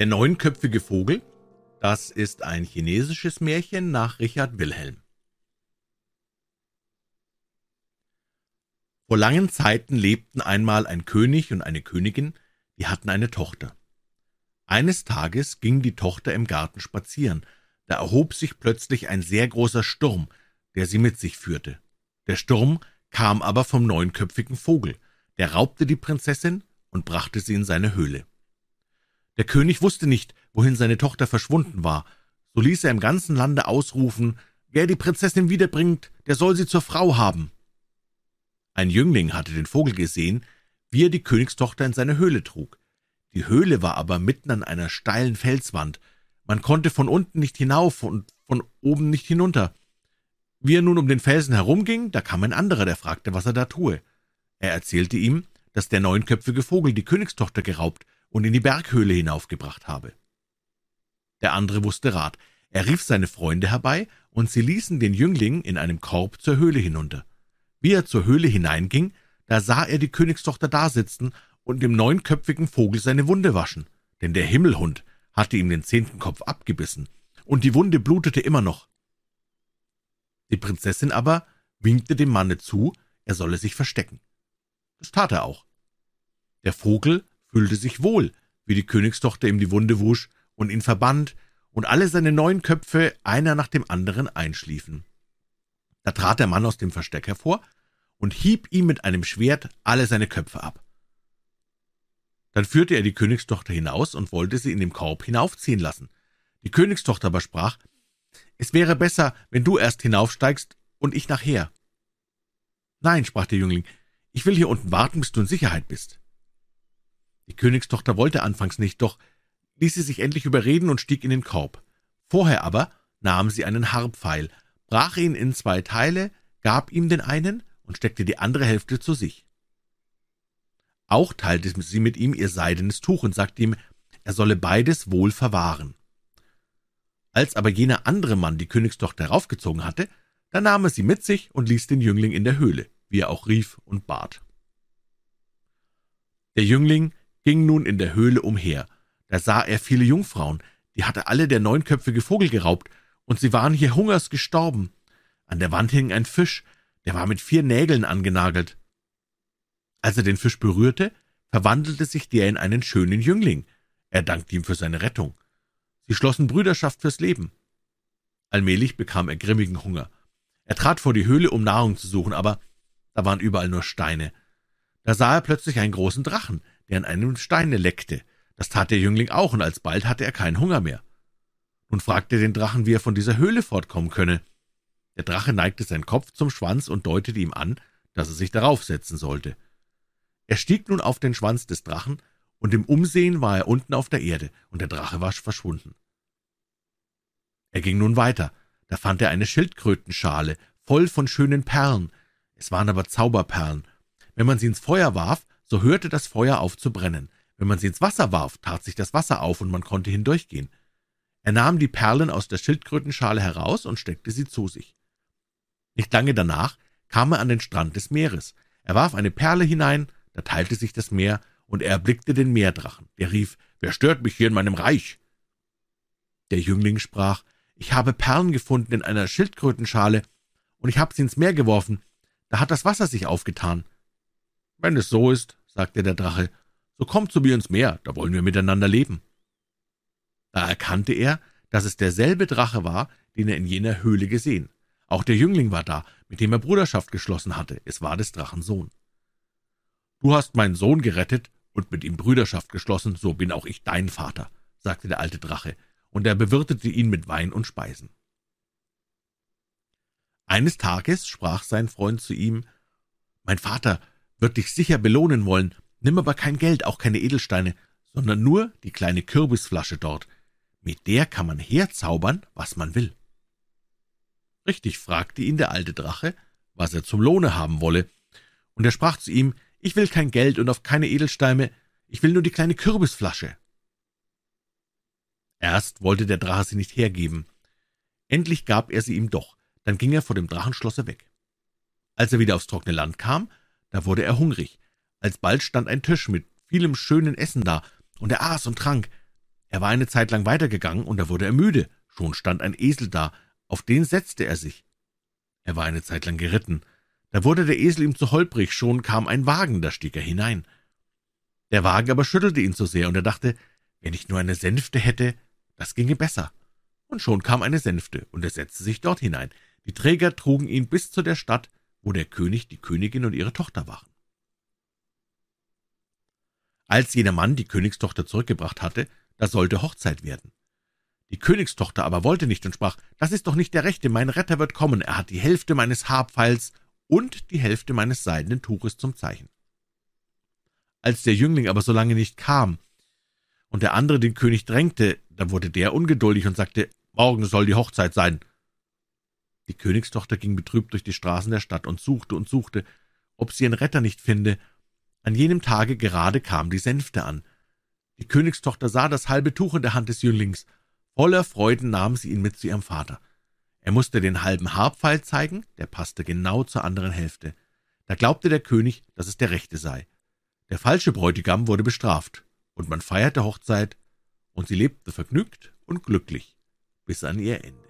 Der neunköpfige Vogel, das ist ein chinesisches Märchen nach Richard Wilhelm. Vor langen Zeiten lebten einmal ein König und eine Königin, die hatten eine Tochter. Eines Tages ging die Tochter im Garten spazieren, da erhob sich plötzlich ein sehr großer Sturm, der sie mit sich führte. Der Sturm kam aber vom neunköpfigen Vogel, der raubte die Prinzessin und brachte sie in seine Höhle. Der König wusste nicht, wohin seine Tochter verschwunden war, so ließ er im ganzen Lande ausrufen, wer die Prinzessin wiederbringt, der soll sie zur Frau haben. Ein Jüngling hatte den Vogel gesehen, wie er die Königstochter in seine Höhle trug. Die Höhle war aber mitten an einer steilen Felswand. Man konnte von unten nicht hinauf und von oben nicht hinunter. Wie er nun um den Felsen herumging, da kam ein anderer, der fragte, was er da tue. Er erzählte ihm, dass der neunköpfige Vogel die Königstochter geraubt und in die Berghöhle hinaufgebracht habe. Der andere wusste Rat. Er rief seine Freunde herbei, und sie ließen den Jüngling in einem Korb zur Höhle hinunter. Wie er zur Höhle hineinging, da sah er die Königstochter dasitzen und dem neunköpfigen Vogel seine Wunde waschen, denn der Himmelhund hatte ihm den zehnten Kopf abgebissen, und die Wunde blutete immer noch. Die Prinzessin aber winkte dem Manne zu, er solle sich verstecken. Das tat er auch. Der Vogel fühlte sich wohl, wie die Königstochter ihm die Wunde wusch und ihn verband, und alle seine neun Köpfe einer nach dem anderen einschliefen. Da trat der Mann aus dem Versteck hervor und hieb ihm mit einem Schwert alle seine Köpfe ab. Dann führte er die Königstochter hinaus und wollte sie in dem Korb hinaufziehen lassen. Die Königstochter aber sprach, es wäre besser, wenn du erst hinaufsteigst und ich nachher. Nein, sprach der Jüngling, ich will hier unten warten, bis du in Sicherheit bist. Die Königstochter wollte anfangs nicht, doch ließ sie sich endlich überreden und stieg in den Korb. Vorher aber nahm sie einen Harpfeil, brach ihn in zwei Teile, gab ihm den einen und steckte die andere Hälfte zu sich. Auch teilte sie mit ihm ihr seidenes Tuch und sagte ihm, er solle beides wohl verwahren. Als aber jener andere Mann die Königstochter heraufgezogen hatte, da nahm er sie mit sich und ließ den Jüngling in der Höhle, wie er auch rief und bat. Der Jüngling ging nun in der Höhle umher. Da sah er viele Jungfrauen, die hatte alle der neunköpfige Vogel geraubt, und sie waren hier hungers gestorben. An der Wand hing ein Fisch, der war mit vier Nägeln angenagelt. Als er den Fisch berührte, verwandelte sich der in einen schönen Jüngling. Er dankte ihm für seine Rettung. Sie schlossen Brüderschaft fürs Leben. Allmählich bekam er grimmigen Hunger. Er trat vor die Höhle, um Nahrung zu suchen, aber da waren überall nur Steine. Da sah er plötzlich einen großen Drachen, der an einem Steine leckte. Das tat der Jüngling auch, und alsbald hatte er keinen Hunger mehr. Nun fragte er den Drachen, wie er von dieser Höhle fortkommen könne. Der Drache neigte seinen Kopf zum Schwanz und deutete ihm an, dass er sich darauf setzen sollte. Er stieg nun auf den Schwanz des Drachen, und im Umsehen war er unten auf der Erde, und der Drache war verschwunden. Er ging nun weiter, da fand er eine Schildkrötenschale, voll von schönen Perlen, es waren aber Zauberperlen. Wenn man sie ins Feuer warf, so hörte das Feuer auf zu brennen. Wenn man sie ins Wasser warf, tat sich das Wasser auf und man konnte hindurchgehen. Er nahm die Perlen aus der Schildkrötenschale heraus und steckte sie zu sich. Nicht lange danach kam er an den Strand des Meeres. Er warf eine Perle hinein, da teilte sich das Meer, und er erblickte den Meerdrachen. Der rief, »Wer stört mich hier in meinem Reich?« Der Jüngling sprach, »Ich habe Perlen gefunden in einer Schildkrötenschale, und ich habe sie ins Meer geworfen. Da hat das Wasser sich aufgetan.« »Wenn es so ist«, sagte der Drache, »so kommt zu mir ins Meer, da wollen wir miteinander leben.« Da erkannte er, dass es derselbe Drache war, den er in jener Höhle gesehen. Auch der Jüngling war da, mit dem er Bruderschaft geschlossen hatte. Es war des Drachen Sohn. »Du hast meinen Sohn gerettet und mit ihm Brüderschaft geschlossen, so bin auch ich dein Vater«, sagte der alte Drache, und er bewirtete ihn mit Wein und Speisen. Eines Tages sprach sein Freund zu ihm, »Mein Vater wird dich sicher belohnen wollen, nimm aber kein Geld, auch keine Edelsteine, sondern nur die kleine Kürbisflasche dort. Mit der kann man herzaubern, was man will.« Richtig fragte ihn der alte Drache, was er zum Lohne haben wolle, und er sprach zu ihm, »Ich will kein Geld und auf keine Edelsteine, ich will nur die kleine Kürbisflasche.« Erst wollte der Drache sie nicht hergeben, endlich gab er sie ihm doch, dann ging er vor dem Drachenschlosse weg. Als er wieder aufs trockene Land kam, da wurde er hungrig. Alsbald stand ein Tisch mit vielem schönen Essen da, und er aß und trank. Er war eine Zeit lang weitergegangen, und da wurde er müde. Schon stand ein Esel da, auf den setzte er sich. Er war eine Zeit lang geritten. Da wurde der Esel ihm zu holprig, schon kam ein Wagen, da stieg er hinein. Der Wagen aber schüttelte ihn zu sehr, und er dachte, wenn ich nur eine Sänfte hätte, das ginge besser. Und schon kam eine Sänfte, und er setzte sich dort hinein. Die Träger trugen ihn bis zu der Stadt, wo der König, die Königin und ihre Tochter waren. Als jener Mann die Königstochter zurückgebracht hatte, da sollte Hochzeit werden. Die Königstochter aber wollte nicht und sprach, das ist doch nicht der Rechte, mein Retter wird kommen, er hat die Hälfte meines Haarpfeils und die Hälfte meines seidenen Tuches zum Zeichen. Als der Jüngling aber so lange nicht kam und der andere den König drängte, da wurde der ungeduldig und sagte, morgen soll die Hochzeit sein. Die Königstochter ging betrübt durch die Straßen der Stadt und suchte und suchte, ob sie ihren Retter nicht finde. An jenem Tage gerade kam die Sänfte an. Die Königstochter sah das halbe Tuch in der Hand des Jünglings. Voller Freuden nahm sie ihn mit zu ihrem Vater. Er musste den halben Haarpfeil zeigen, der passte genau zur anderen Hälfte. Da glaubte der König, dass es der rechte sei. Der falsche Bräutigam wurde bestraft, und man feierte Hochzeit, und sie lebte vergnügt und glücklich bis an ihr Ende.